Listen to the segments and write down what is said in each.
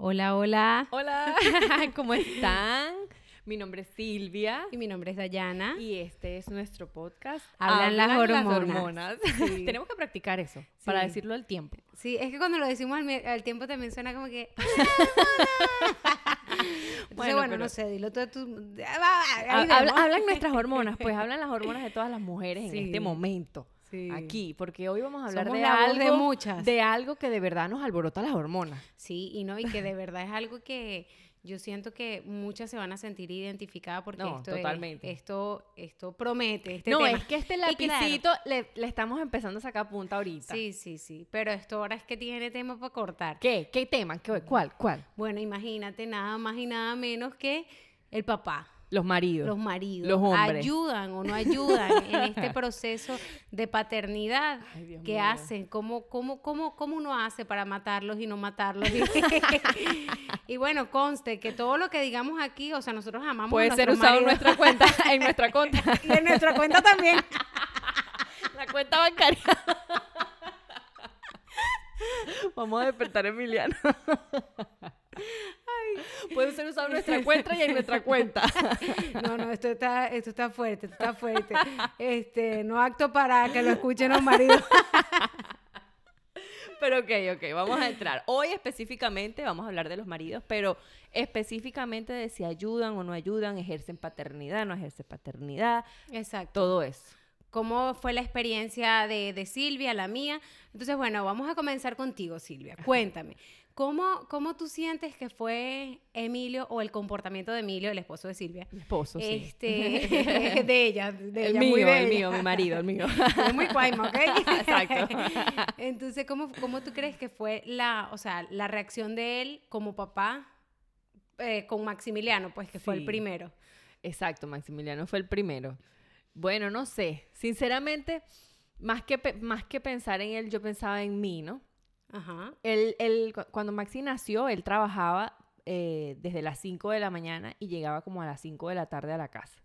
Hola, hola. Hola, ¿cómo están? Mi nombre es Silvia Y mi nombre es Dayana. y este es nuestro podcast. Hablan las hormonas. Sí. Tenemos que practicar eso para decirlo al tiempo. Sí, es que cuando lo decimos al, al tiempo también suena como que... Entonces, Bueno, bueno, pero- no sé, dilo todo tú. Ah, hablan nuestras hormonas, pues hablan las hormonas de todas las mujeres en este momento. Sí. Aquí, porque hoy vamos a hablar Somos de algo, de muchas. de algo que de verdad nos alborota las hormonas. Sí, y no, y que de verdad es algo que yo siento que muchas se van a sentir identificadas porque No, esto, es- totalmente. esto, esto promete, este no, tema. es que este claro. lapicito le, le estamos empezando a sacar punta ahorita. Sí, sí, sí, pero esto ahora es que tiene tema para cortar. ¿Qué? ¿Qué tema? ¿Qué- ¿Cuál? ¿Cuál? Bueno, imagínate nada más y nada menos que el papá. Los maridos. los maridos Los hombres. ayudan o no ayudan en este proceso de paternidad Ay, que mío. hacen, cómo, cómo, cómo, cómo uno hace para matarlos y no matarlos. y bueno, conste que todo lo que digamos aquí, o sea, nosotros amamos a Puede ser usado en nuestra cuenta, en nuestra cuenta, y en nuestra cuenta también. la cuenta bancaria. Vamos a despertar a Emiliano. Puede ser usado en nuestra cuenta y en nuestra cuenta. No, no, esto está, esto está fuerte, esto está fuerte. Este, no acto para que lo escuchen los maridos. Pero ok, ok, vamos a entrar. Hoy específicamente vamos a hablar de los maridos, pero específicamente de si ayudan o no ayudan, ejercen paternidad, no ejercen paternidad, Exacto. todo eso. cómo fue la experiencia de, de Silvia, la mía. Entonces, bueno, vamos a comenzar contigo, Silvia. Cuéntame, ¿cómo, ¿cómo tú sientes que fue Emilio o el comportamiento de Emilio, el esposo de Silvia? Mi esposo, sí. Este, de ella, de el ella, mío, muy de el ella. mío, mi marido, el mío. Es muy cuaima, ¿ok? Exacto. Entonces, ¿cómo, ¿cómo tú crees que fue la, o sea, la reacción de él como papá eh, con Maximiliano, pues que fue el primero? Exacto, Maximiliano fue el primero. Bueno, no sé. Sinceramente, más que, más que pensar en él, yo pensaba en mí, ¿no? Ajá. Él, él, cu- cuando Maxi nació, él trabajaba eh, desde las 5 de la mañana y llegaba como a las 5 de la tarde a la casa.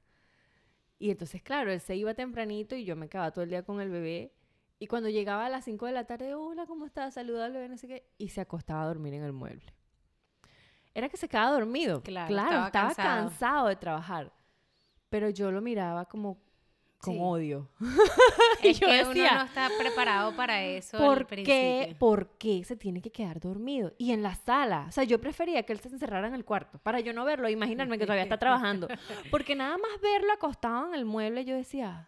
Y entonces, claro, él se iba tempranito y yo me quedaba todo el día con el bebé. Y cuando llegaba a las 5 de la tarde, hola, ¿cómo estás? Saluda al bebé, no sé qué. Y se acostaba a dormir en el mueble. Era que se quedaba dormido. Claro, Claro, estaba estaba, cansado. cansado. de trabajar. Pero yo lo miraba como con Sí. odio. Es yo que decía, uno no está preparado para eso al ¿Por qué, principio. ¿Por qué se tiene que quedar dormido? Y en la sala. O sea, yo prefería que él se encerrara en el cuarto para yo no verlo, imaginarme que todavía está trabajando. Porque nada más verlo acostado en el mueble, yo decía.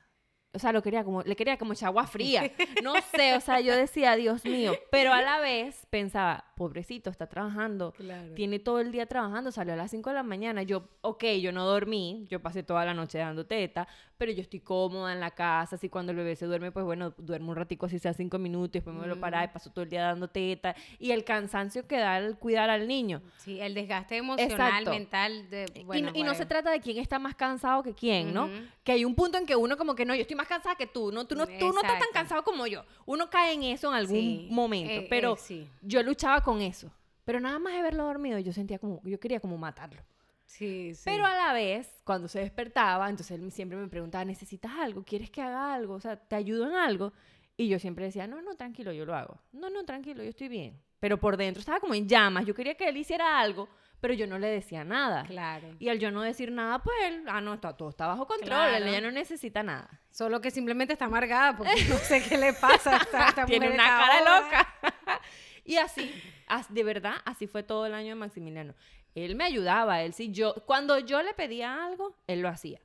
O sea, lo quería como, le quería como echar agua fría. No sé, o sea, yo decía, Dios mío. Pero a la vez pensaba, pobrecito, está trabajando. Claro. Tiene todo el día trabajando, salió a las 5 de la mañana. Yo, ok, yo no dormí, yo pasé toda la noche dando teta, pero yo estoy cómoda en la casa. Así cuando el bebé se duerme, pues bueno, duermo un ratico, así sea 5 minutos, después me lo para y paso todo el día dando teta. Y el cansancio que da el cuidar al niño. Sí, el desgaste emocional, Exacto. mental. De, Y- bueno, y, no se trata de quién está más cansado que quién, ¿no? Ujú. Que hay un punto en que uno como que no, yo estoy más cansada que tú, no, tú no, tú no estás tan cansado como yo. Uno cae en eso en algún Sí, momento, eh, pero eh, sí. yo luchaba con eso. Pero nada más de verlo dormido, yo sentía como, yo quería como matarlo. Sí, sí. Pero a la vez, cuando se despertaba, entonces él siempre me preguntaba, ¿necesitas algo? ¿Quieres que haga algo? O sea, ¿te ayudo en algo? Y yo siempre decía, no, no, tranquilo, yo lo hago. No, no, tranquilo, yo estoy bien. Pero por dentro estaba como en llamas. Yo quería que él hiciera algo, pero yo no le decía nada. Claro. Y al yo no decir nada, pues él, ah, no, está, todo está bajo control, Claro. ella no necesita nada. Solo que simplemente está amargada porque no sé qué le pasa. Esta, esta Tiene una cara loca. y así, as- de verdad, así fue todo el año de Maximiliano. Él me ayudaba, él sí, yo, cuando yo le pedía algo, él lo hacía.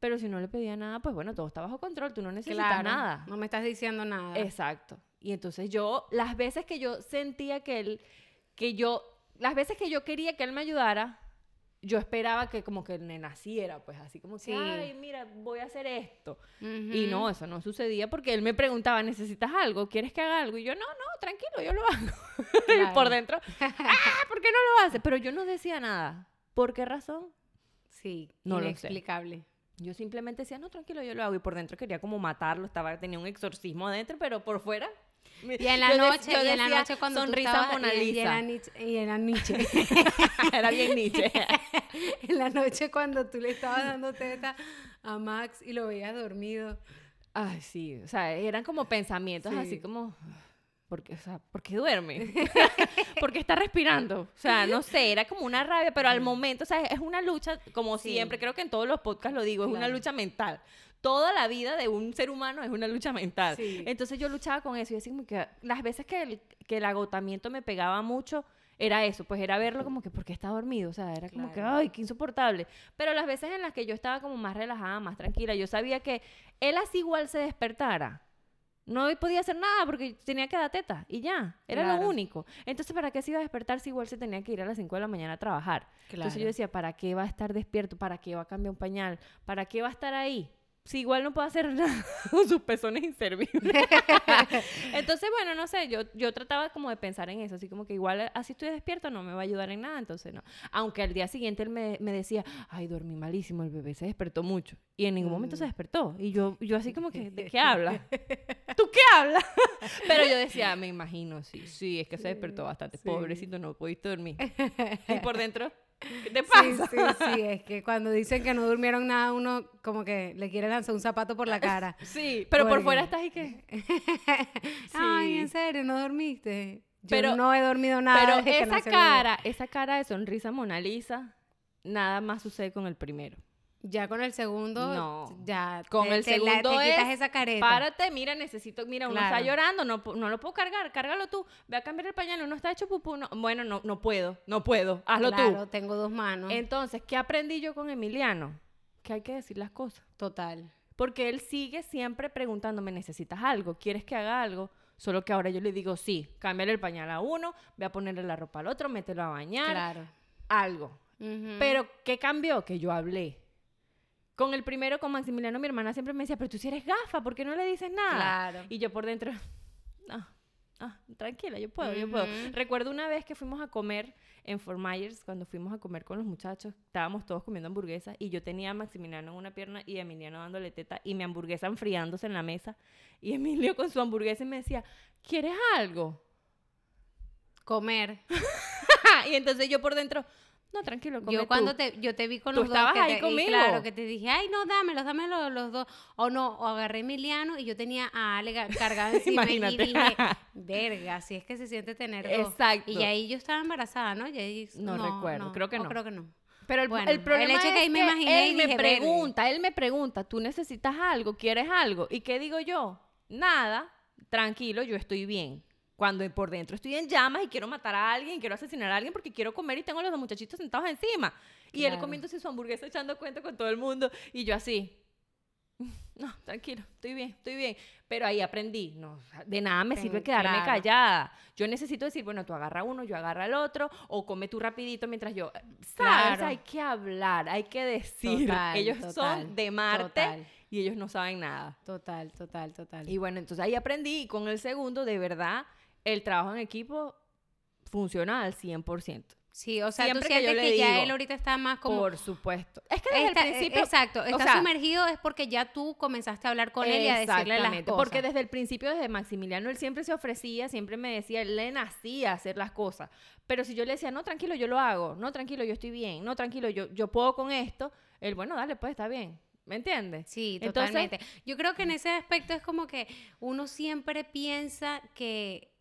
Pero si no le pedía nada, pues bueno, todo está bajo control, tú no necesitas Claro, nada. No me estás diciendo nada. Exacto. Y entonces yo, las veces que yo sentía que él, que yo, las veces que yo quería que él me ayudara, yo esperaba que como que me naciera, pues así como que, Sí. ay, mira, voy a hacer esto. Y no, eso no sucedía porque él me preguntaba, ¿necesitas algo? ¿Quieres que haga algo? Y yo, no, no, tranquilo, yo lo hago. y por dentro, ah, ¿por qué no lo hace? Pero yo no decía nada. ¿Por qué razón? Sí, No lo sé. inexplicable. Yo simplemente decía, no, tranquilo, yo lo hago. Y por dentro quería como matarlo, estaba, tenía un exorcismo adentro, pero por fuera. Y en la yo noche, yo y en la decía, noche cuando tú sonrisa estabas- Mona y- y Lisa. era Nietzsche- y era Nietzsche. Era bien Nietzsche. en la noche cuando tú le estabas dando teta a Max y lo veías dormido. Ay, sí, o sea, eran como pensamientos Sí. así como... porque, o sea, ¿por qué duerme? porque está respirando. O sea, no sé, era como una rabia, pero al momento, o sea, es una lucha, como Sí. siempre, creo que en todos los podcasts lo digo, es una Claro. lucha mental. Toda la vida de un ser humano es una lucha mental. Sí. Entonces yo luchaba con eso y así como que las veces que el, que el agotamiento me pegaba mucho, era eso, pues era verlo como que porque está dormido, o sea, era como que, ay, qué insoportable. Pero las veces en las que yo estaba como más relajada, más tranquila, yo sabía que él así igual se despertara. No podía hacer nada porque tenía que dar teta y ya, era Claro. lo único. Entonces, ¿para qué se iba a despertar si igual se tenía que ir a las 5 de la mañana a trabajar? Entonces yo decía, ¿para qué va a estar despierto? ¿Para qué va a cambiar un pañal? ¿Para qué va a estar ahí? Si igual no puede hacer nada con sus pezones inservibles. entonces, bueno, no sé, yo, yo trataba como de pensar en eso, así como que igual así estoy despierto no me va a ayudar en nada, entonces no. Aunque al día siguiente él me, me decía, ay, dormí malísimo, el bebé se despertó mucho. Y en ningún momento se Mm. despertó. Y yo, yo así como que, ¿de qué hablas? ¿Tú qué hablas? Pero yo decía, me imagino, sí, sí, es que se despertó bastante. sí. Pobrecito, no pudiste dormir. Y por dentro, ¿qué te Sí, pasa? sí, sí, es que cuando dicen que no durmieron nada, uno como que le quiere lanzar un zapato por la cara. Sí, pero por fuera estás y que... Ay, en serio, no dormiste. Yo Pero- no he dormido nada. Pero esa cara, esa cara de sonrisa Mona Lisa, nada más sucede con el primero. Ya con el segundo, No. ya. Con te- el te la- segundo te quitas es, esa careta. Párate, mira, necesito, mira, uno está Claro. llorando, no, no lo puedo cargar, cárgalo tú, ve a cambiar el pañal, uno está hecho pupú, no- bueno, no, no puedo, no puedo, hazlo claro, tú. tengo dos manos. Entonces, ¿qué aprendí yo con Emiliano? Que hay que decir las cosas. Total. Porque él sigue siempre preguntándome, ¿necesitas algo? ¿Quieres que haga algo? Solo que ahora yo le digo, sí, cámbiale el pañal a uno, ve a ponerle la ropa al otro, mételo a bañar, Claro. algo. Pero, ¿qué cambió? Que yo hablé. Con el primero, con Maximiliano, mi hermana siempre me decía, pero tú si eres gafa, ¿por qué no le dices nada? Claro. Y yo por dentro, ah, ah, tranquila, yo puedo, yo puedo. Recuerdo una vez que fuimos a comer en Fort Myers, cuando fuimos a comer con los muchachos, estábamos todos comiendo hamburguesas y yo tenía a Maximiliano en una pierna y a Emiliano dándole teta y mi hamburguesa enfriándose en la mesa y Emilio con su hamburguesa y me decía, ¿quieres algo? Comer. y entonces yo por dentro, no, tranquilo, come Yo tú". cuando te, yo te vi con Tú los dos. estabas que ahí te- conmigo. Claro, que te dije, ay, no, dámelos, dámelos los dos. O no, o agarré a Emiliano y yo tenía a Ale ga- cargada encima y dije, verga, si es que se siente tener dos. Exacto. Y ahí yo estaba embarazada, ¿no? Y ahí, No recuerdo, creo que o no. creo que no. Pero el, Bueno, el problema el hecho es que ahí me imaginé él y me pregunta, él me pregunta, ¿tú necesitas algo? ¿Quieres algo? ¿Y qué digo yo? Nada, tranquilo, yo estoy bien. Cuando por dentro estoy en llamas y quiero matar a alguien, quiero asesinar a alguien porque quiero comer y tengo a los dos muchachitos sentados encima. Y él Claro. comiéndose su hamburguesa echando cuenta con todo el mundo y yo así. No, tranquilo, estoy bien, estoy bien. Pero ahí aprendí, no, de nada me sirve quedarme claro. callada. Yo necesito decir, bueno, tú agarra uno, yo agarra el otro, o come tú rapidito mientras yo... ¿Sabes? Claro. Hay que hablar, hay que decir. Total, ellos total, son de Marte total. y ellos no saben nada. Total, total, total. Y bueno, entonces ahí aprendí y con el segundo, de verdad, el trabajo en equipo funciona al 100%. sí, o sea, siempre tú que yo sientes le que, ya digo, él ahorita está más como... Por supuesto. Es que desde Está- el principio... exacto, está sea, sumergido es porque ya tú comenzaste a hablar con él y a decirle las cosas. Porque desde el principio, desde Maximiliano, él siempre se ofrecía, siempre me decía, él le nacía hacer las cosas. Pero si yo le decía, no, tranquilo, yo lo hago, no, tranquilo, yo estoy bien, no, tranquilo, yo, yo puedo con esto, él, bueno, dale, pues está bien. ¿Me entiendes? Sí, Entonces- totalmente. Yo creo que en ese aspecto es como que uno siempre piensa que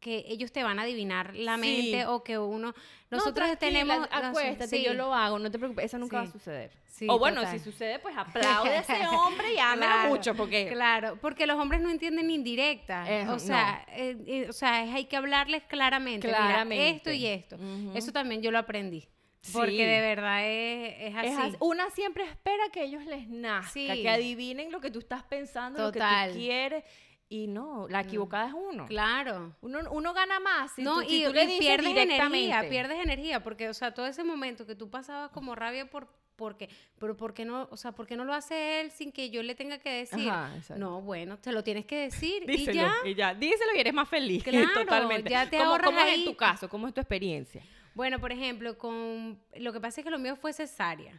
que ellos te van a adivinar la Sí. mente o que uno No, nosotros tenemos no sé, acuéstate, sí, yo lo hago, no te preocupes, eso nunca va a Sí. suceder. sí, o bueno, total. si sucede, pues aplaude a ese hombre y ámelo Claro, mucho, porque... Claro, porque los hombres no entienden indirecta. Eh, o sea, eh, eh, o sea, es- hay que hablarles claramente. mira, Claramente. esto y esto. Ujú. Eso también yo lo aprendí. Porque Sí. de verdad es, es así. Es así. Una siempre espera que ellos les nazca, Sí. que adivinen lo que tú estás pensando, lo que Total. tú quieres. Y no, la equivocada es uno. Claro. Uno, uno gana más si no, tú, si y, tú le dices pierdes energía, pierdes energía, porque, o sea, todo ese momento que tú pasabas como rabia por, porque, pero ¿por qué no, o sea, por qué no lo hace él sin que yo le tenga que decir? Ajá, no, bueno, te lo tienes que decir Díselo, y ya. y ya. Díselo y eres más feliz. Claro, Totalmente. ya te ¿Cómo, ahorras cómo es ahí- en tu caso? ¿Cómo es tu experiencia? Bueno, por ejemplo, con lo que pasa es que lo mío fue cesárea.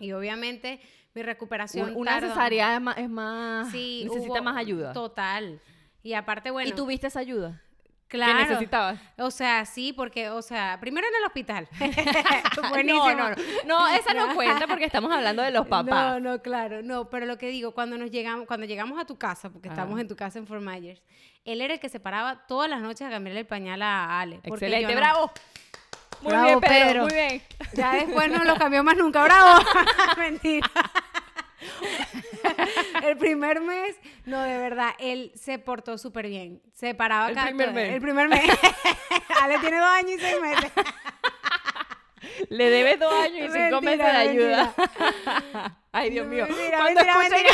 Y obviamente mi recuperación Un- Una tardó. cesárea es más, es más- sí, necesita más ayuda. Total. Y aparte, bueno, ¿Y tuviste esa ayuda? claro. Que necesitabas. O sea, sí, porque, o sea, primero en el hospital. No, Buenísimo. no, no. No, esa no cuenta porque estamos hablando de los papás. No, no, claro, no, pero lo que digo, cuando nos llegamos, cuando llegamos a tu casa, porque estamos en tu casa en Fort Myers, él era el que se paraba todas las noches a cambiarle el pañal a Ale. Excelente, bravo. Muy Bravo, bien, Pedro, Pedro. muy bien. Ya después no lo cambió más nunca, bravo. Mentira. el primer mes, no, de verdad, él se portó súper bien. Se paraba El primer mes. El primer mes. Ale tiene dos años y seis meses. Le debes dos años y cinco meses de Mentira, ayuda. Ay, Dios mío. Mentira, Cuando escuchen-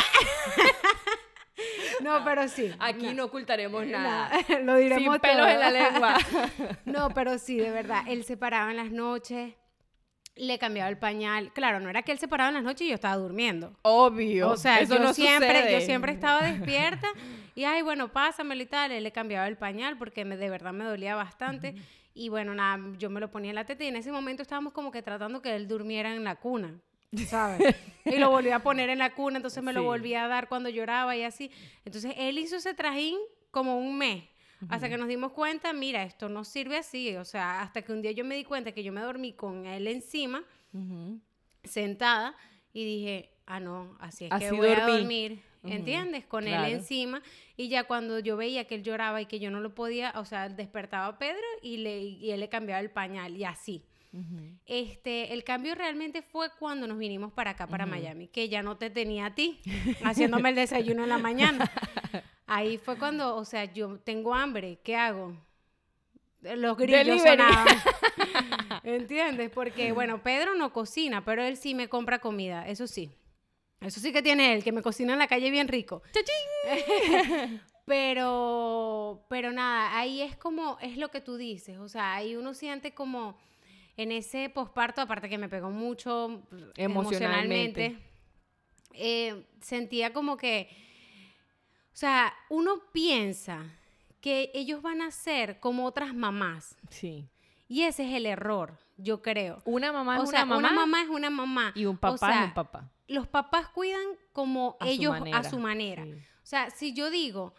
No, pero sí. Aquí no ocultaremos nada. Nada, Lo diremos Sin pelos todo. en la lengua. No, pero sí, de verdad. Él se paraba en las noches, le cambiaba el pañal. Claro, no era que él se paraba en las noches y yo estaba durmiendo. Obvio. O sea, eso yo no siempre, yo siempre estaba despierta y ay, bueno, pásamelo y tal. Él le cambiaba el pañal porque me, de verdad me dolía bastante. Y bueno, nada, yo me lo ponía en la teta y en ese momento estábamos como que tratando que él durmiera en la cuna. ¿Sabes? y lo volví a poner en la cuna, entonces me lo volví a dar cuando lloraba y así. Entonces él hizo ese trajín como un mes. Hasta que nos dimos cuenta, mira, esto no sirve así. O sea, hasta que un día yo me di cuenta que yo me dormí con él encima sentada y dije, ah, no, así es que voy a dormir, ¿entiendes? Con claro. él encima. Y ya cuando yo veía que él lloraba y que yo no lo podía, o sea, despertaba a Pedro y, le, y él le cambiaba el pañal y así. Este, el cambio realmente fue cuando nos vinimos para acá, para Miami, que ya no te tenía a ti, haciéndome el desayuno en la mañana. Ahí fue cuando, o sea, yo tengo hambre, ¿qué hago? Los grillos sonaban. ¿Entiendes? Porque, bueno, Pedro no cocina, pero él sí me compra comida, eso sí. Eso sí que tiene él, que me cocina en la calle bien rico. pero, pero nada, ahí es como, es lo que tú dices, o sea, ahí uno siente como en ese posparto, aparte que me pegó mucho Emocionalmente. emocionalmente, eh, sentía como que, o sea, uno piensa que ellos van a ser como otras mamás. Sí. Y ese es el error, yo creo. Una mamá o es sea, una mamá, una mamá es una mamá. y un O papá sea, es un papá. Los papás cuidan como A su ellos a su manera. sí. O sea, si yo digo,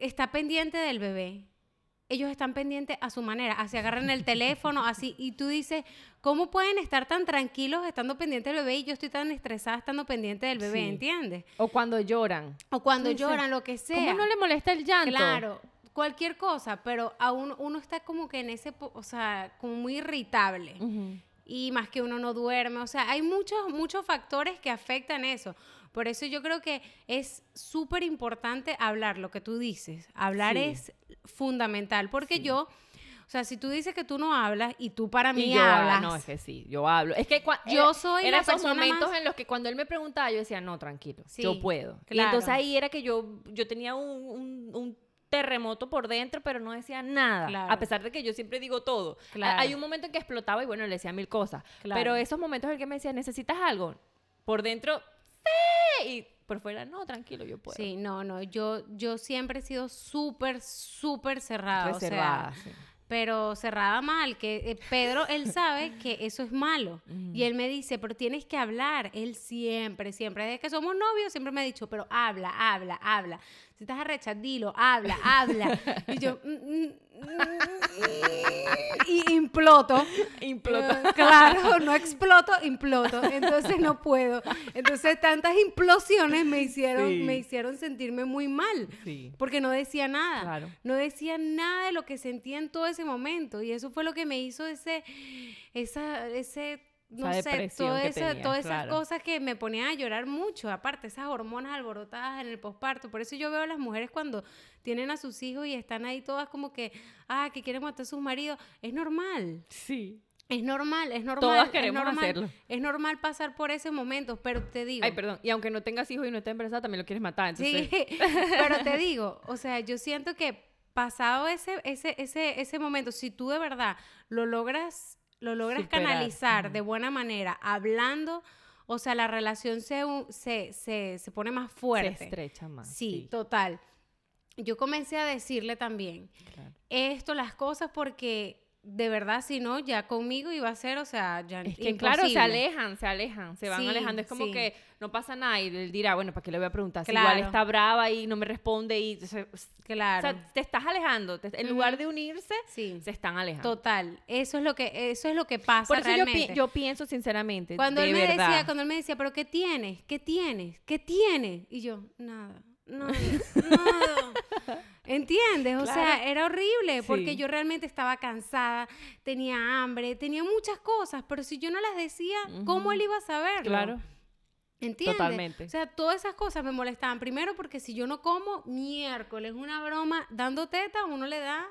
está pendiente del bebé, ellos están pendientes a su manera, así agarran el teléfono, así, y tú dices, ¿cómo pueden estar tan tranquilos estando pendientes del bebé y yo estoy tan estresada estando pendiente del bebé, Sí. ¿entiendes? O cuando lloran. O cuando lloran, lo que sea. ¿Cómo no le molesta el llanto? Claro, cualquier cosa, pero a uno, está como que en ese, o sea, como muy irritable. Y más que uno no duerme, o sea, hay muchos, muchos factores que afectan eso. Por eso yo creo que es súper importante hablar lo que tú dices. Hablar Sí. es fundamental, porque Sí. yo, o sea, si tú dices que tú no hablas y tú para mí Y yo, ah, hablas, no, es que sí, yo hablo. Es que Yo era- soy era la esos momentos más- en los que cuando él me preguntaba, yo decía, no, tranquilo, Sí, yo puedo. Y claro. entonces ahí era que yo, yo tenía un, un- un terremoto por dentro, pero no decía nada. Claro. A pesar de que yo siempre digo todo. Claro. Hay un momento en que explotaba y bueno, le decía mil cosas. Claro. Pero esos momentos en que me decía, ¿necesitas algo? Por dentro, Y por fuera, no, tranquilo, yo puedo. Sí, no, no, yo, yo siempre he sido súper, súper cerrada. o sea, Reservada. sí. pero cerrada mal, que eh, Pedro, él sabe que eso es malo. Y él me dice, pero tienes que hablar. Él siempre, siempre, desde que somos novios, siempre me ha dicho, pero habla, habla, habla. Si estás arrecha, dilo, habla, habla. Y yo, mm, mm, y imploto. Imploto. Claro, no exploto, imploto. Entonces no puedo. Entonces tantas implosiones me hicieron, Sí. me hicieron sentirme muy mal. Sí. Porque no decía nada. Claro. No decía nada de lo que sentía en todo ese momento. Y eso fue lo que me hizo ese, esa, ese, no Esa sé, que eso- tenías, todas esas cosas que me ponían a llorar mucho. Aparte, esas hormonas alborotadas en el posparto. Por eso yo veo a las mujeres cuando tienen a sus hijos y están ahí todas como que, ah, que quieren matar a sus maridos. Es normal. Sí. Es normal, es normal. Todas es queremos normal, hacerlo. Es normal pasar por ese momento, pero te digo. Ay, perdón. Y aunque no tengas hijos y no estés embarazada, también lo quieres matar. Entonces, Sí, pero te digo, o sea, yo siento que pasado ese, ese, ese, ese momento, si tú de verdad lo logras, lo logras Superar, canalizar de buena manera, hablando, o sea, la relación se, se, se, se pone más se fuerte. estrecha más. Sí, total. Yo comencé a decirle también claro. esto, las cosas, porque de verdad, si no, ya conmigo iba a ser, o sea, ya Es que claro, se alejan, se alejan, se van Sí, alejando. Es como sí. que no pasa nada y él dirá, bueno, ¿para qué le voy a preguntar? Si igual está brava y no me responde y... Claro. O sea, te estás alejando. te- en lugar de unirse, sí. se están alejando. Total, eso es lo que eso es lo que pasa Por eso yo, pi- realmente. yo pienso sinceramente, cuando de él me verdad. decía, cuando él me decía, "¿Pero qué tienes? ¿Qué tienes? ¿Qué tienes?" Y yo, "Nada." No, no. ¿Entiendes? O sea, era horrible porque yo realmente estaba cansada, tenía hambre, tenía muchas cosas, pero si yo no las decía, ¿cómo él iba a saberlo? Claro. ¿Entiendes? Totalmente. O sea, todas esas cosas me molestaban. Primero porque si yo no como miércoles una broma dando teta, uno le da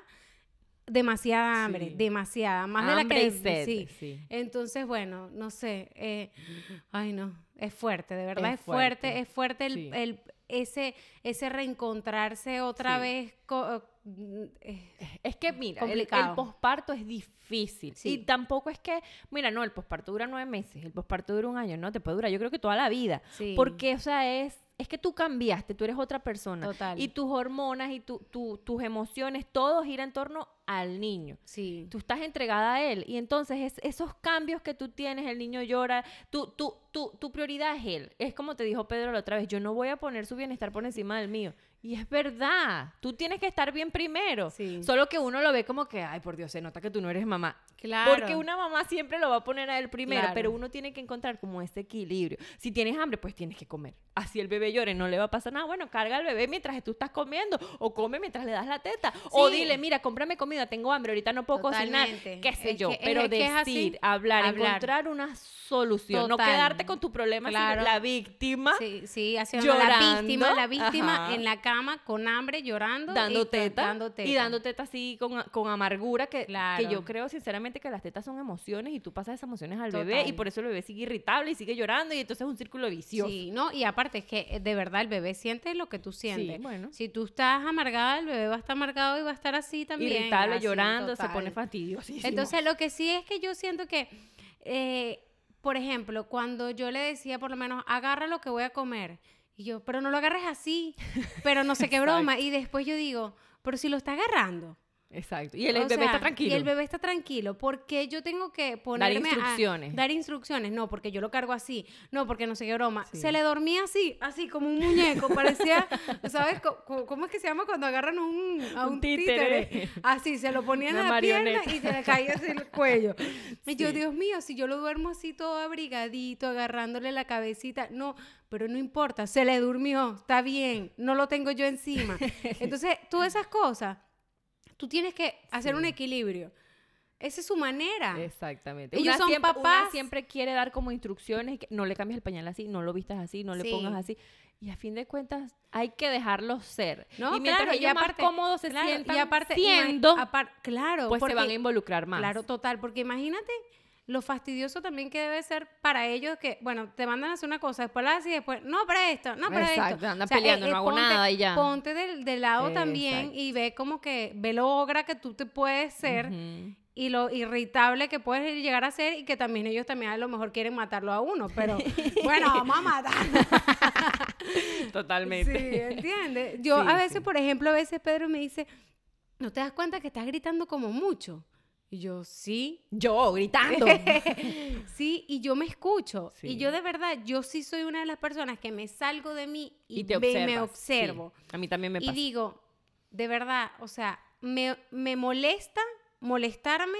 demasiada hambre, Sí. demasiada, más de la Hambre que sed, sí. sí. Entonces, bueno, no sé, eh, ay no, es fuerte, de verdad Es es, fuerte, fuerte, es fuerte el, sí. el- ese, ese reencontrarse otra Sí. vez. co- eh, Es que, mira, el, posparto es difícil. Sí. Y tampoco es que, mira, no, el posparto dura nueve meses, el posparto dura un año, no, te puede durar, yo creo que toda la vida. sí. Porque, o sea, es, es que tú cambiaste, tú eres otra persona. Total. Y tus hormonas y tu, tu- tus emociones, todo gira en torno al niño. Sí. Tú estás entregada a él. Y entonces es- esos cambios que tú tienes, el niño llora, tú, tú, tú, tu prioridad es él. Es como te dijo Pedro la otra vez, yo no voy a poner su bienestar por encima del mío. Y es verdad, tú tienes que estar bien primero. Sí. Solo que uno lo ve como que, ay, por Dios, se nota que tú no eres mamá. Claro. Porque una mamá siempre lo va a poner a él primero, Claro. pero uno tiene que encontrar como ese equilibrio. Si tienes hambre, pues tienes que comer. Así el bebé llore, no le va a pasar nada. Bueno, carga al bebé mientras tú estás comiendo, o come mientras le das la teta, o dile, mira, cómprame comida, tengo hambre, ahorita no puedo cocinar, Totalmente. qué sé Es yo. que- pero decir, hablar, Hablar. encontrar una solución, no quedarte con tu problema, Claro. sino la víctima Sí, sí, haciendo la víctima, la víctima ajá. en la cama con hambre, llorando. dando y teta, dando teta. y dando teta así con, con amargura que, Claro. que yo creo sinceramente que las tetas son emociones y tú pasas esas emociones al bebé y por eso el bebé sigue irritable y sigue llorando y entonces es un círculo vicioso. Sí, no, y aparte es que eh, de verdad el bebé siente lo que tú sientes. bueno. Si tú estás amargada, el bebé va a estar amargado y va a estar así también. Irritable, así, llorando, se pone fastidiosísimo. Entonces, lo que sí es que yo siento que, eh, por ejemplo, cuando yo le decía por lo menos, agarra lo que voy a comer, y yo, pero no lo agarres así, pero no sé qué broma, y después yo digo, pero si lo está agarrando. Exacto. Y el, bebé sea, está tranquilo. Y el bebé está tranquilo. ¿Por qué yo tengo que ponerme a- instrucciones. dar instrucciones. No, porque yo lo cargo así. No, porque no sé qué broma. Sí. Se le dormía así, así como un muñeco. Parecía, ¿sabes? ¿Cómo es que se llama cuando agarran un, a un, Un títere? títere. Así, se lo ponían en la pierna marioneta. y se le caía así el cuello. Y yo. Dios mío, si yo lo duermo así todo abrigadito, agarrándole la cabecita. No, pero no importa, se le durmió, está bien, no lo tengo yo encima. Entonces, todas esas cosas, tú tienes que hacer un equilibrio. Esa es su manera. Exactamente. Ellos Una son siempre, una papás. siempre quiere dar como instrucciones, que no le cambies el pañal así, no lo vistas así, no le Sí. pongas así. Y a fin de cuentas, hay que dejarlos ser. No, y mientras claro, y ellos más aparte- cómodos se Claro, sientan y aparte, siendo, claro, pues se van a involucrar más. Claro, total, porque imagínate lo fastidioso también que debe ser para ellos que, bueno, te mandan a hacer una cosa, después la haces y después, no, para esto, no, para Exacto, esto. andan peleando, no hago ponte, nada y ya. Ponte del, del lado también y ve como que, ve lo ogra que tú te puedes ser y lo irritable que puedes llegar a ser y que también ellos también a lo mejor quieren matarlo a uno, pero bueno, vamos a matar. Totalmente. Sí, ¿entiendes? Yo Sí, a veces, sí. por ejemplo, a veces Pedro me dice, ¿no te das cuenta que estás gritando como mucho? Y yo, sí. Yo gritando. sí, y yo me escucho. Y yo de verdad, yo sí soy una de las personas que me salgo de mí y, y te me sí. observo. A mí también me y pasa. digo, de verdad, o sea, me, me molesta molestarme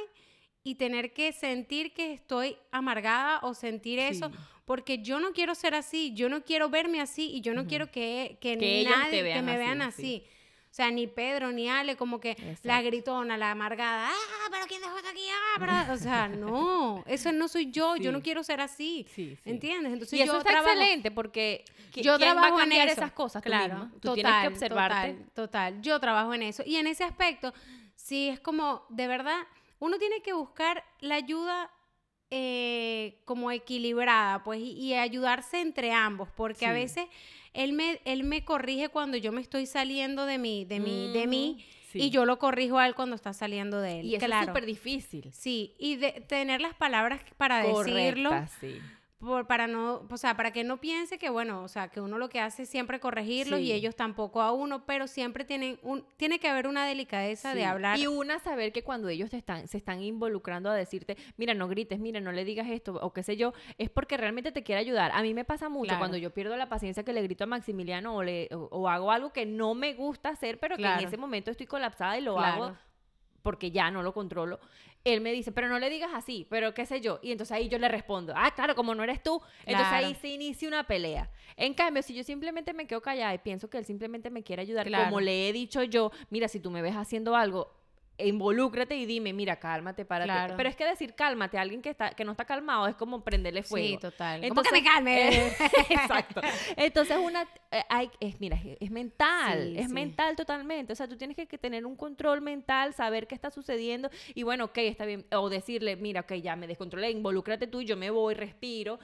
y tener que sentir que estoy amargada o sentir eso, porque yo no quiero ser así, yo no quiero verme así y yo no quiero que, que, nadie que me así, vean sí. así. O sea, ni Pedro ni Ale, como que la gritona, la amargada, ah, pero ¿quién dejó esto aquí? Ah, pero-". O sea, no, eso no soy yo, yo no quiero ser así. Sí, sí. ¿Entiendes? Entonces Y eso yo está trabajo- excelente porque yo ¿quién va trabajo a en cambiar eso. esas cosas tú claro? Tú total, tienes que observarte. Total, total. Yo trabajo en eso. Y en ese aspecto, sí es como, de verdad, uno tiene que buscar la ayuda eh, como equilibrada, pues, y, y ayudarse entre ambos, porque a veces él me, él me corrige cuando yo me estoy saliendo de mí, de mí, de mí, Ujú, sí. y yo lo corrijo a él cuando está saliendo de él. Y eso claro. es súper difícil. Sí, y de, tener las palabras para decirlo sí. Por- para no, o sea, para que no piense que bueno, o sea, que uno lo que hace es siempre corregirlos y ellos tampoco a uno, pero siempre tienen un, tiene que haber una delicadeza de hablar. Y una, saber que cuando ellos te están, se están involucrando a decirte, mira, no grites, mira, no le digas esto, o qué sé yo, es porque realmente te quiere ayudar. A mí me pasa mucho Claro. cuando yo pierdo la paciencia que le grito a Maximiliano o, le, o, o hago algo que no me gusta hacer, pero que en ese momento estoy colapsada y lo Claro. hago porque ya no lo controlo. Él me dice, pero no le digas así, pero qué sé yo. Y entonces ahí yo le respondo, ah, claro, como no eres tú. Entonces ahí se inicia una pelea. En cambio, si yo simplemente me quedo callada y pienso que él simplemente me quiere ayudar, Claro. como le he dicho yo, mira, si tú me ves haciendo algo, involúcrate y dime, mira, cálmate, párate. Claro. Pero es que decir cálmate a alguien que, está, que no está calmado es como prenderle fuego. Sí, total. Entonces, ¿Cómo que me calme? Exacto. Entonces, una, eh, hay, es, mira, es, es mental, Sí, es sí. mental totalmente. O sea, tú tienes que, que tener un control mental, saber qué está sucediendo y bueno, ok, está bien. O decirle, mira, ok, ya me descontrolé, involúcrate tú, yo me voy, respiro.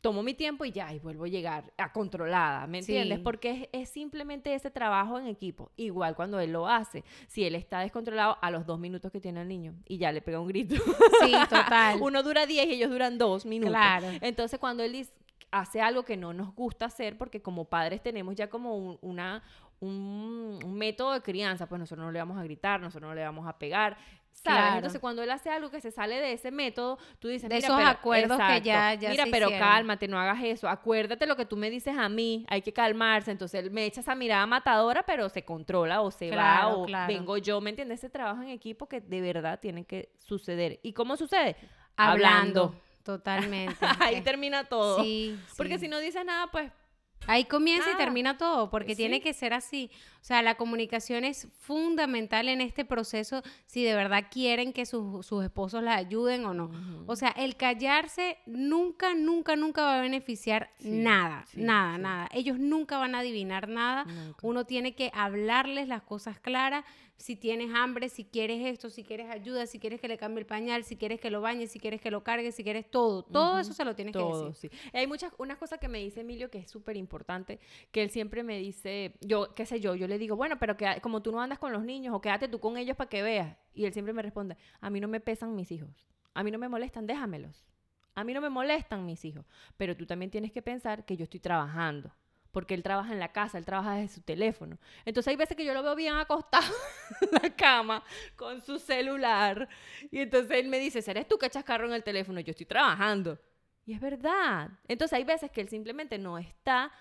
Tomo mi tiempo y ya, y vuelvo a llegar a controlada, ¿me Sí. entiendes? Porque es, es simplemente ese trabajo en equipo. Igual cuando él lo hace. Si él está descontrolado a los dos minutos que tiene el niño y ya le pega un grito. Sí, total. Uno dura 10 y ellos duran dos minutos. Claro. Entonces, cuando él dice- hace algo que no nos gusta hacer, porque como padres tenemos ya como un, una, un, un método de crianza, pues nosotros no le vamos a gritar, nosotros no le vamos a pegar. ¿Sabes? Claro. Entonces, cuando él hace algo que se sale de ese método, tú dices, De "Mira, esos pero- acuerdos que ya- ya Mira, se pero hicieron". cálmate, no hagas eso. Acuérdate lo que tú me dices a mí, hay que calmarse. Entonces, él me echa esa mirada matadora, pero se controla o se va o claro. vengo yo, ¿me entiendes? Ese trabajo en equipo que de verdad tiene que suceder. ¿Y cómo sucede? Hablando. Totalmente. Ahí termina todo. Sí, Porque sí. si no dices nada, pues Ahí comienza y Nada. termina todo, porque tiene que ser así. O sea, la comunicación es fundamental en este proceso si de verdad quieren que sus, sus esposos la ayuden o no. O sea, el callarse nunca, nunca, nunca va a beneficiar Sí, nada, sí, nada, nada. Ellos nunca van a adivinar nada. Nunca. Uno tiene que hablarles las cosas claras. Si tienes hambre, si quieres esto, si quieres ayuda, si quieres que le cambie el pañal, si quieres que lo bañes, si quieres que lo cargue, si quieres todo. Todo eso se lo tienes que decir. sí. Hay muchas, unas cosas que me dice Emilio que es súper importante, que él siempre me dice, yo, qué sé yo, yo le digo, bueno, pero que como tú no andas con los niños o quédate tú con ellos para que veas. Y él siempre me responde, a mí no me pesan mis hijos, a mí no me molestan, déjamelos. A mí no me molestan mis hijos, pero tú también tienes que pensar que yo estoy trabajando. Porque él trabaja en la casa, él trabaja desde su teléfono. Entonces hay veces que yo lo veo bien acostado en la cama con su celular. Y entonces él me dice, ¿eres tú que echas carro en el teléfono? Yo estoy trabajando. Y es verdad. Entonces hay veces que él simplemente no está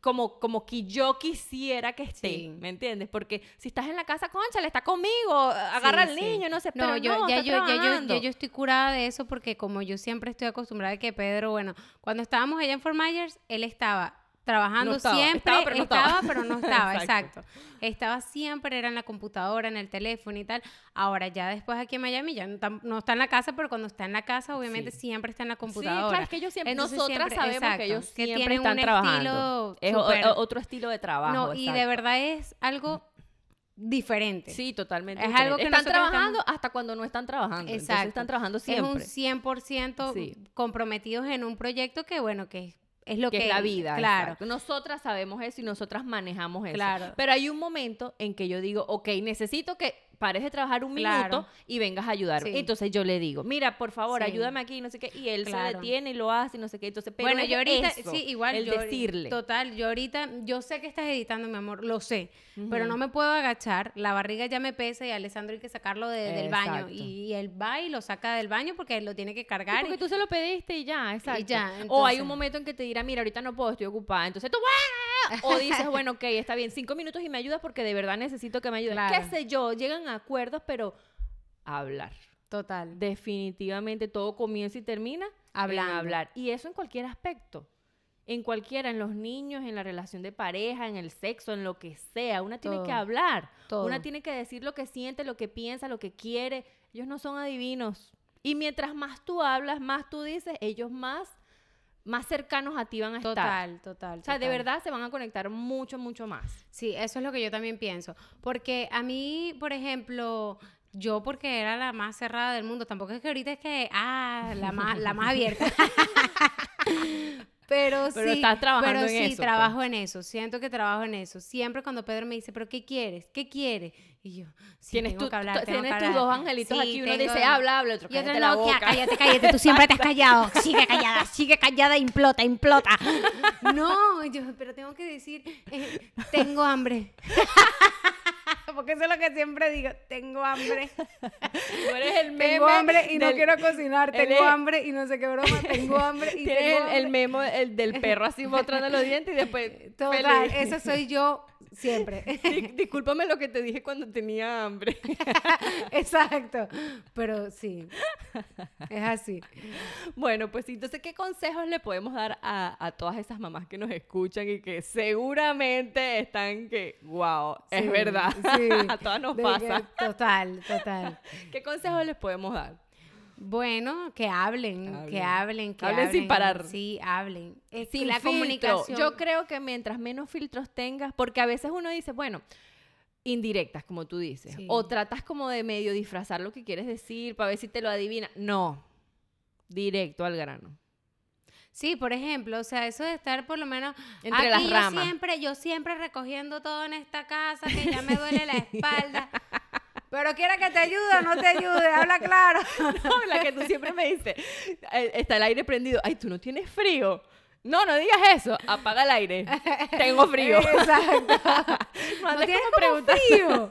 como, como que yo quisiera que esté, Sí. ¿me entiendes? Porque si estás en la casa, concha, le está conmigo, agarra Sí, al sí. niño, no sé, No, pero yo, no, ya, yo, ya, yo, ya yo estoy curada de eso porque como yo siempre estoy acostumbrada a que Pedro, bueno, cuando estábamos allá en Fort Myers, él estaba trabajando No estaba, siempre, estaba, pero no estaba. pero no estaba, Exacto. exacto. Estaba siempre, era en la computadora, en el teléfono y tal. Ahora ya después aquí en Miami ya no, tam- no está en la casa, pero cuando está en la casa, obviamente Sí. siempre está en la Sí, computadora. claro, es que ellos siempre, Entonces nosotras siempre- sabemos exacto, que ellos que siempre tienen están un trabajando. estilo Es otro estilo de trabajo. No, y de verdad es algo diferente. Sí, totalmente. Es diferente. algo que están estamos- trabajando hasta cuando no están trabajando. Entonces Exacto. están trabajando Es siempre. un 100% Sí. comprometidos en un proyecto que, bueno, que es lo que que, es la vida. Claro. exacto. Nosotras sabemos eso y nosotras manejamos eso. Claro. Pero hay un momento en que yo digo, ok, necesito que pares de trabajar un Claro. minuto y vengas a ayudarme. Sí. Entonces yo le digo, mira, por favor, Sí. ayúdame aquí, no sé qué. Y él se detiene y lo hace y no sé qué. Entonces, pero bueno, yo ahorita, eso, sí, igual. El yo decirle. Total, yo ahorita, yo sé que estás editando, mi amor, lo sé, pero no me puedo agachar, la barriga ya me pesa y Alessandro hay que sacarlo de- del baño. Exacto. Y, él va y lo saca del baño porque él lo tiene que Sí, cargar. porque y- tú se lo pediste y ya, exacto. ya, o hay un momento en que te dirá, mira, ahorita no puedo, estoy ocupada. Entonces tú, ¡ah! o dices, bueno, ok, está bien, cinco minutos y me ayudas porque de verdad necesito que me ayudes. Claro. Qué sé yo, llegan a acuerdos, pero hablar. Total. Definitivamente todo comienza y termina en Hablando. hablar. Y eso en cualquier aspecto. En cualquiera, en los niños, en la relación de pareja, en el sexo, en lo que sea. Una tiene que Todo. hablar. Todo. Una tiene que decir lo que siente, lo que piensa, lo que quiere. Ellos no son adivinos. Y mientras más tú hablas, más tú dices, ellos más, más cercanos a ti van a estar. Total, total. O sea, de verdad se van a conectar mucho, mucho más. Sí, eso es lo que yo también pienso. Porque a mí, por ejemplo, yo porque era la más cerrada del mundo, tampoco es que ahorita es que, ah, la más, la más abierta. Pero, Pero sí, estás trabajando pero en sí, eso, trabajo en eso, siento que trabajo en eso. Siempre cuando Pedro me dice, ¿pero qué quieres? ¿Qué quieres? Y yo, sí, tienes tengo que hablar, tengo tienes que tus dos angelitos Sí, aquí. Uno tengo- dice, habla, habla, otro y otro la no, que- boca. cállate, cállate, tú siempre te has callado. Sigue callada, sigue callada, implota, implota. No, yo, pero tengo que decir, eh, tengo hambre. Porque eso es lo que siempre digo, tengo hambre. Tú eres el meme Tengo hambre y no quiero cocinar, tengo hambre y no sé qué broma, tengo hambre y tengo el, el memo el del perro así mostrando los dientes y después Total, feliz. eso soy yo Siempre. Di- discúlpame lo que te dije cuando tenía hambre. Exacto. Pero sí. Es así. Bueno, pues entonces, ¿qué consejos le podemos dar a, a todas esas mamás que nos escuchan y que seguramente están que, wow, es verdad, sí. a todas nos De pasa. que- Total, total. ¿Qué consejos les podemos dar? Bueno, que hablen, que Hablen. que Hablen sin parar. Sí, hablen. Es Sin la filtro. comunicación. Yo creo que mientras menos filtros tengas, porque a veces uno dice, bueno, indirectas, como tú dices, Sí. o tratas como de medio disfrazar lo que quieres decir para ver si te lo adivina. No, directo al grano. Sí, por ejemplo, o sea, eso de estar por lo menos Entre aquí las yo ramas. siempre, yo siempre recogiendo todo en esta casa, que ya me duele la espalda. Pero quiera que te ayude o no te ayude, habla claro. No, la que tú siempre me dices, está el aire prendido. Ay, tú no tienes frío. No, no digas eso. Apaga el aire. Tengo frío. Exacto. No tienes como frío.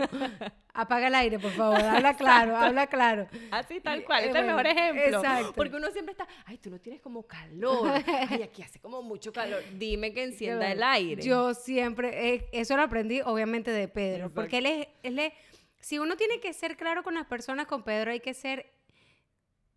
Apaga el aire, por favor. Habla claro, habla claro. Así tal cual, Eh, este es el mejor ejemplo. exacto. Porque uno siempre está, ay, tú no tienes como calor. Ay, aquí hace como mucho calor. Dime que encienda el aire. Yo siempre, eh, eso lo aprendí obviamente de Pedro, porque él es, él es- si uno tiene que ser claro con las personas, con Pedro hay que ser,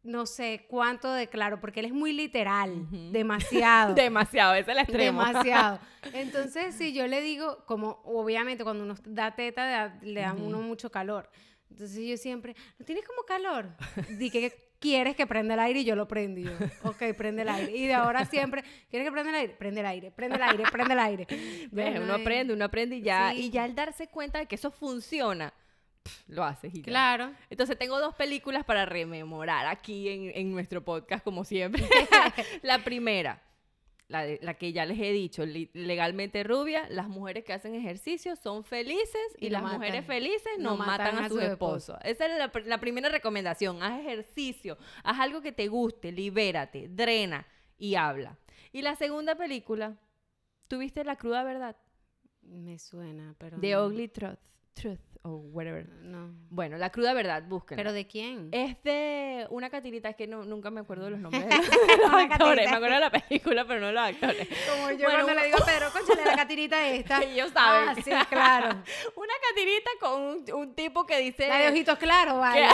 no sé cuánto de claro, porque él es muy literal, demasiado. Demasiado, ese es el extremo. Demasiado. Entonces, si yo le digo, como obviamente cuando uno da teta, da- le da a uno mucho calor. Entonces yo siempre, ¿no tienes como calor? Di que quieres que prenda el aire y yo lo prendí. Yo, ok, prende el aire. Y de ahora siempre, ¿quieres que prenda el aire? Prende el aire, prende el aire, prende el aire. Uno aprende, uno aprende y ya, Sí. y ya al darse cuenta de que eso funciona, pff, lo haces y ya. Claro. Entonces tengo dos películas para rememorar aquí en, en nuestro podcast, como siempre. la primera, la, de- la que ya les he dicho, legalmente rubia, las mujeres que hacen ejercicio son felices y, Y las matan. mujeres felices no, No matan, a, sus sus esposos. Esa es la, la primera recomendación. Haz ejercicio, haz algo que te guste, libérate, drena y habla. Y la segunda película, ¿tuviste La cruda verdad? Me suena, pero. The no. Ugly Truth, Truth o whatever. No. Bueno, La cruda verdad, búsquenla. ¿Pero de quién? Es de una catirita, es que no, nunca me acuerdo de los nombres de los, de los Una actores. Me acuerdo de la película, pero no de los actores. Como yo Bueno, cuando le digo a Pedro, conchale la catirita esta. Ellos saben. Ah, sí, claro. Una catirita con un, un tipo que dice... La de ojitos claros, vale.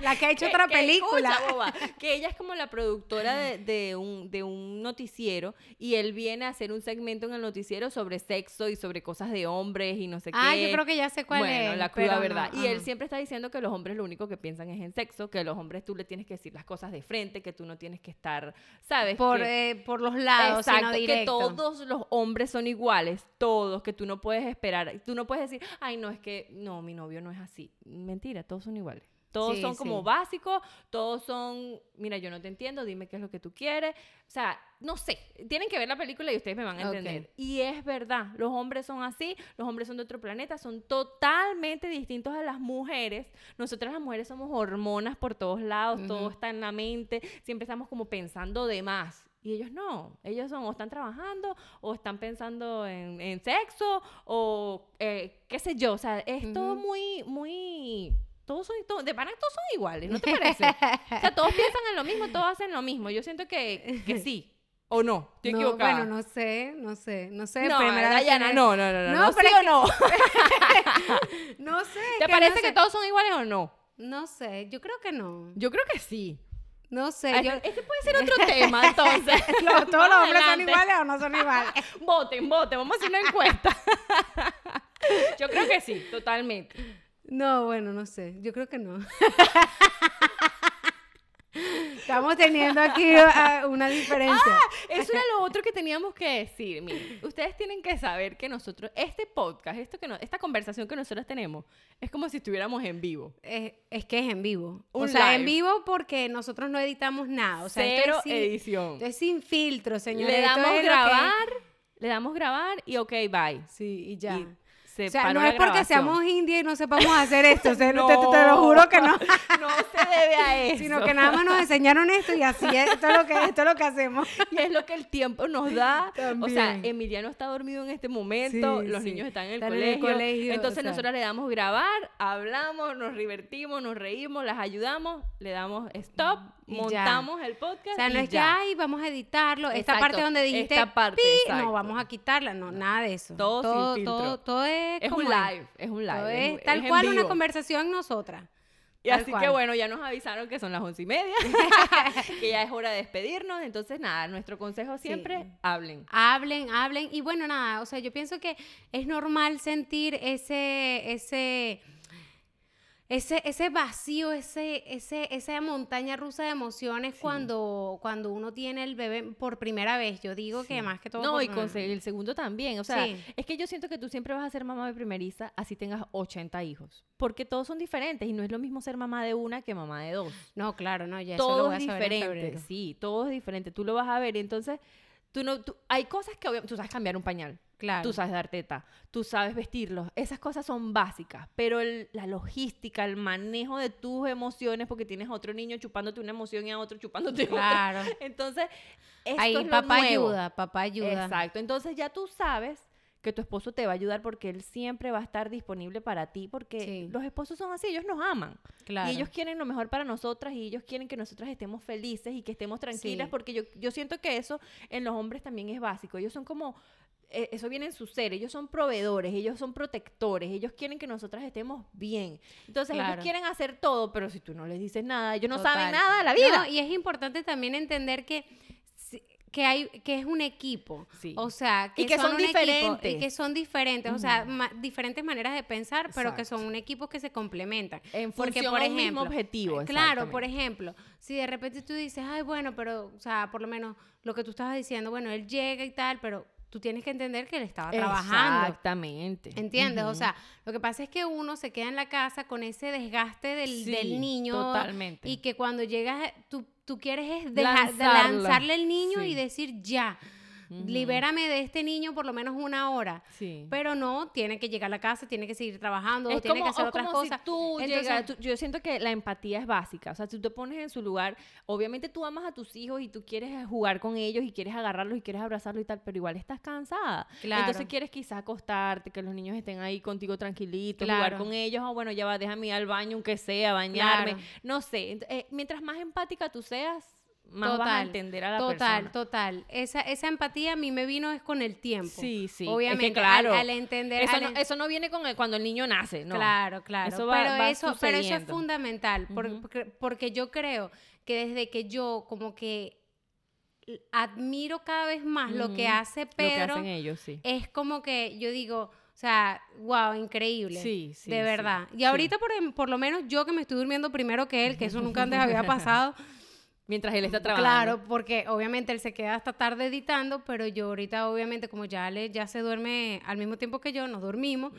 la que ha hecho que- otra que película. escucha, boba, que ella es como la productora de, de un, de un noticiero y él viene a hacer un segmento en el noticiero sobre sexo y sobre cosas de hombres y no sé ah, qué. yo creo que ya sé cuál bueno, la cruda verdad. no, y él siempre está diciendo que los hombres lo único que piensan es en sexo, que los hombres tú le tienes que decir las cosas de frente, que tú no tienes que estar, ¿sabes? Por, Que- eh, por los lados, Exacto, sino que todos los hombres son iguales, todos, que tú no puedes esperar, tú no puedes decir, ay, no, es que, no, mi novio no es así. Mentira, todos son iguales. Todos Sí, son como sí. básicos, todos son, mira, yo no te entiendo, dime qué es lo que tú quieres. O sea, no sé, tienen que ver la película y ustedes me van a entender. Y es verdad, los hombres son así, los hombres son de otro planeta, son totalmente distintos a las mujeres. Nosotras las mujeres somos hormonas por todos lados, todo Ujú. está en la mente, siempre estamos como pensando de más. Y ellos no, ellos son o están trabajando o están pensando en, en sexo o eh, qué sé yo, o sea, es todo muy, muy, todos son, todo- de pana todos son iguales, ¿no te parece? o sea, todos piensan en lo mismo, todos hacen lo mismo. Yo siento que, que sí o no, estoy No, equivocada. Bueno, no sé, no sé, no sé. no, primera Dayana, no, no, no, no, No, no, pero sí es o no. No sé. ¿Te que parece no que todos son iguales o no? No sé, yo creo que no. Yo creo que sí. No sé, Ay, yo... Este puede ser otro tema, entonces. Lo- ¿Todos los hombres son iguales o no son iguales? Voten, voten, vamos a hacer una encuesta. Yo creo que sí, totalmente. No, bueno, no sé. Yo creo que no. Estamos teniendo aquí ah, una diferencia. Eso era lo otro que teníamos que decir. Miren, ustedes tienen que saber que nosotros, este podcast, esto que no- esta conversación que nosotros tenemos, es como si estuviéramos en vivo. Es, es que es en vivo. o Un sea, en vivo porque nosotros no editamos nada. O sea, esto Cero es sin, edición. esto es sin filtro, señores. Le damos es lo que- grabar, le damos grabar y ok, bye. Sí, y ya. Y se O sea, paró no la es porque seamos indios y no sepamos hacer esto. o sea, te, te- te lo juro que no. no se debe a eso. Sino que nada más nos enseñaron esto y así es, esto es lo que, esto es lo que hacemos. Y es lo que el tiempo nos da. O sea. Emiliano está dormido en este momento, Sí, los sí. niños están en el, Están en colegio, el colegio, Entonces o sea. nosotros le damos grabar, hablamos, nos divertimos, nos reímos, las ayudamos, le damos stop, Y ya. montamos el podcast. O sea, no y es que, ya. ay, vamos a editarlo. Esta parte donde dijiste, esta parte, pi, no, vamos a quitarla. No, nada de eso. Todo sin todo, filtro. todo, todo es Es como un live, es un live. Es- es tal cual una conversación nosotras. Y Tal así cual. que bueno, ya nos avisaron que son las once y media, que ya es hora de despedirnos. Entonces, nada, nuestro consejo siempre, Sí. hablen. Hablen, hablen. Y bueno, nada, o sea, yo pienso que es normal sentir ese, ese, ese, ese vacío, ese, ese, esa montaña rusa de emociones cuando, cuando uno tiene el bebé por primera vez. Yo digo que más que todo. No, por- y con el segundo también. O sea, Sí. es que yo siento que tú siempre vas a ser mamá de primeriza así tengas 80 hijos. Porque todos son diferentes y no es lo mismo ser mamá de una que mamá de dos. No, claro, no, ya eso lo todo voy es a saber diferente. Sí, todo es diferente. Tú lo vas a ver. y Entonces, tú no, tú- hay cosas que obviamente tú sabes cambiar un pañal. Claro. Tú sabes dar teta, tú sabes vestirlos. Esas cosas son básicas, pero el- la logística, el manejo de tus emociones, porque tienes a otro niño chupándote una emoción y a otro chupándote otra. Claro. Entonces, esto Ahí es lo papá nuevo. ayuda, papá ayuda. Exacto. Entonces ya tú sabes que tu esposo te va a ayudar porque él siempre va a estar disponible para ti porque Sí. los esposos son así, ellos nos aman. Claro. Y ellos quieren lo mejor para nosotras y ellos quieren que nosotras estemos felices y que estemos tranquilas Sí. porque yo, yo siento que eso en los hombres también es básico. Ellos son como, eh, eso viene en su ser, ellos son proveedores, ellos son protectores, ellos quieren que nosotras estemos bien. Entonces Claro. ellos quieren hacer todo, pero si tú no les dices nada, ellos no Total. saben nada de la vida. No, y es importante también entender que que hay que es un equipo Sí. o sea Y que son equipo diferentes. y que son diferentes o sea ma- diferentes maneras de pensar pero que Exacto. son un equipo que se complementan En porque por un mismo ejemplo objetivo, claro por ejemplo si de repente tú dices ay bueno pero o sea por lo menos lo que tú estabas diciendo bueno él llega y tal pero tú tienes que entender que él estaba trabajando Exactamente. ¿Entiendes? O sea, lo que pasa es que uno se queda en la casa con ese desgaste del, Sí, del niño. totalmente. Y que cuando llegas, tú, tú quieres es dejar, lanzarle el niño y decir ya. Libérame de este niño por lo menos una hora. Sí. Pero no, tiene que llegar a la casa, tiene que seguir trabajando, es tiene como, que hacer otras como cosas. si tú Entonces- llegas, tú- yo siento que la empatía es básica, o sea, si tú te pones en su lugar, obviamente tú amas a tus hijos y tú quieres eh, jugar con ellos y quieres agarrarlos y quieres abrazarlos y tal, pero igual estás cansada. Claro. Entonces quieres quizás acostarte, que los niños estén ahí contigo tranquilitos, Claro. jugar con ellos, o bueno, ya va, déjame ir al baño aunque sea, bañarme, Claro. no sé, eh, mientras más empática tú seas, más vas a Total, entender a la total, persona. total. Esa, esa empatía a mí me vino es con el tiempo. Sí, sí. es que Obviamente, claro, al, al entender. eso, al no, en- eso no viene con el- cuando el niño nace, ¿no? Claro, claro. Eso va- pero, va eso, pero eso es fundamental, porque, porque yo creo que desde que yo como que admiro cada vez más lo que hace Lo que Pedro, hacen ellos, sí. es como que yo digo, o sea, wow, increíble. Sí, sí, De sí, verdad. sí. Y ahorita, por, em- por lo menos yo que me estoy durmiendo primero que él, que eso nunca antes había pasado. Mientras él está trabajando. Claro, porque obviamente él se queda hasta tarde editando, pero yo ahorita obviamente como ya le ya se duerme al mismo tiempo que yo, nos dormimos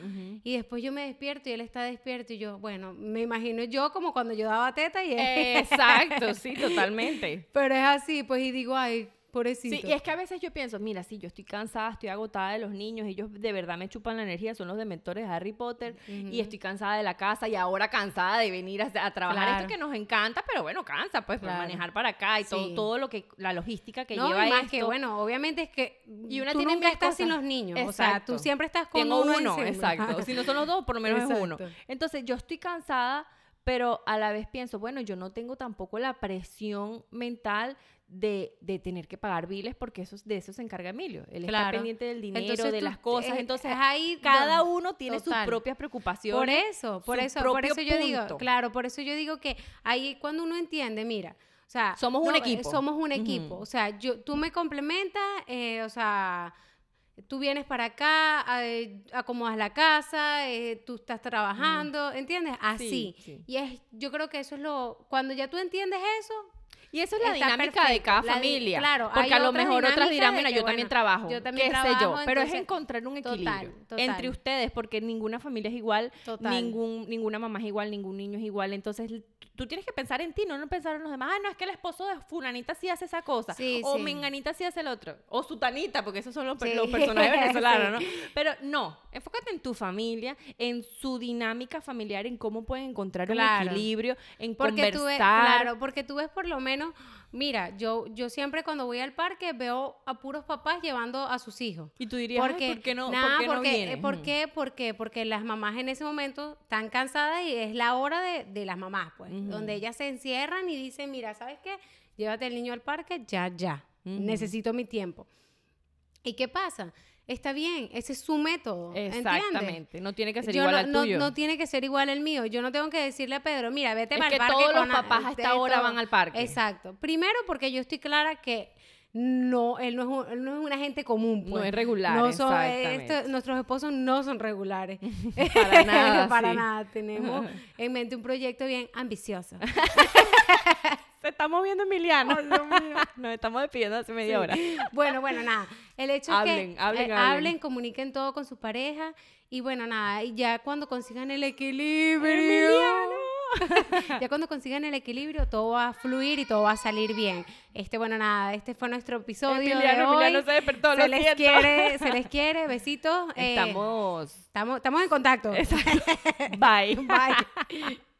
y después yo me despierto y él está despierto y yo, bueno, me imagino yo como cuando yo daba teta y él, Exacto, sí, totalmente. pero es así, pues y digo, ay, pobrecito. Sí, y es que a veces yo pienso, mira, sí, yo estoy cansada, estoy agotada de los niños, ellos de verdad me chupan la energía, son los dementores de Harry Potter, y estoy cansada de la casa y ahora cansada de venir a, a trabajar Claro. esto que nos encanta, pero bueno, cansa, pues, por manejar para acá y todo, Sí. todo lo que, la logística que no, lleva y más esto. que bueno, obviamente es que Y una tú tiene nunca estás sin cosas. los niños, o sea, tú siempre estás con Tengo uno, exacto. Si no son los dos, por lo menos es uno. Entonces, yo estoy cansada, pero a la vez pienso, bueno, yo no tengo tampoco la presión mental de, de tener que pagar biles porque eso, de eso se encarga Emilio. Él está Claro. pendiente del dinero, Entonces de tú- las cosas. eh, Entonces, es ahí cada uno tiene sus propias preocupaciones. Por eso, por eso, por eso yo digo, claro, por eso yo digo que ahí cuando uno entiende, mira, o sea, Somos un eh, equipo. somos un equipo, o sea, yo, tú me complementas, eh, o sea, tú vienes para acá, eh, acomodas la casa, eh, tú estás trabajando, ¿entiendes? Así. sí. Y es, yo creo que eso es lo, cuando ya tú entiendes eso, Y eso es la dinámica de cada La familia. claro, porque a lo otras mejor otras dinámicas dirán, mira, yo también trabajo. yo también qué sé yo. Pero es encontrar un equilibrio total. entre ustedes, porque ninguna familia es igual, Total. ningún, ninguna mamá es igual, ningún niño es igual. Entonces, tú tienes que pensar en ti, no, no pensar en los demás. Ah, no, es que el esposo de fulanita sí hace esa cosa. Sí, o sí. menganita sí hace el otro. O sutanita, porque esos son los, per- Sí. los personajes venezolanos. ¿no? Pero no, enfócate en tu familia, en su dinámica familiar, en cómo pueden encontrar Claro. un equilibrio, en Porque tú ves, conversar. claro, porque tú ves por lo menos, mira, yo, yo siempre cuando voy al parque veo a puros papás llevando a sus hijos. Y tú dirías, "Ay, Porque, ¿por qué no, ¿por qué no porque, eh, ¿por Ujú. qué? ¿Por qué? Porque las mamás en ese momento están cansadas y es la hora de, de las mamás, pues, donde ellas se encierran y dicen, mira, ¿sabes qué? Llévate al niño al parque, ya, ya, necesito mi tiempo. ¿Y qué pasa? Está bien, ese es su método, ¿entiendes? Exactamente, no tiene que ser Yo igual no, al no- tuyo. no tiene que ser igual el mío. Yo no tengo que decirle a Pedro, mira, vete Es para que el parque. todos los con papás a esta hora todo". van al parque. Exacto. Primero porque yo estoy clara que no, él no es, un- él no es una gente común. No pues. es regular, No son- esto- nuestros esposos no son regulares. Para nada, Para sí. nada. Tenemos en mente un proyecto bien ambicioso. Se está moviendo Emiliano. Nos estamos despidiendo hace media hora. Bueno, bueno, nada. El hecho Hablen, es que hablen, eh, hablen. comuniquen todo con su pareja y bueno, nada, y ya cuando consigan el equilibrio. ya cuando consigan el equilibrio, todo va a fluir y todo va a salir bien. Este, bueno, nada, este fue nuestro episodio de Emiliano, hoy. Emiliano se despertó, lo se les siento. quiere, se les quiere, besitos. eh, Estamos. estamos, estamos en contacto. Bye. Bye.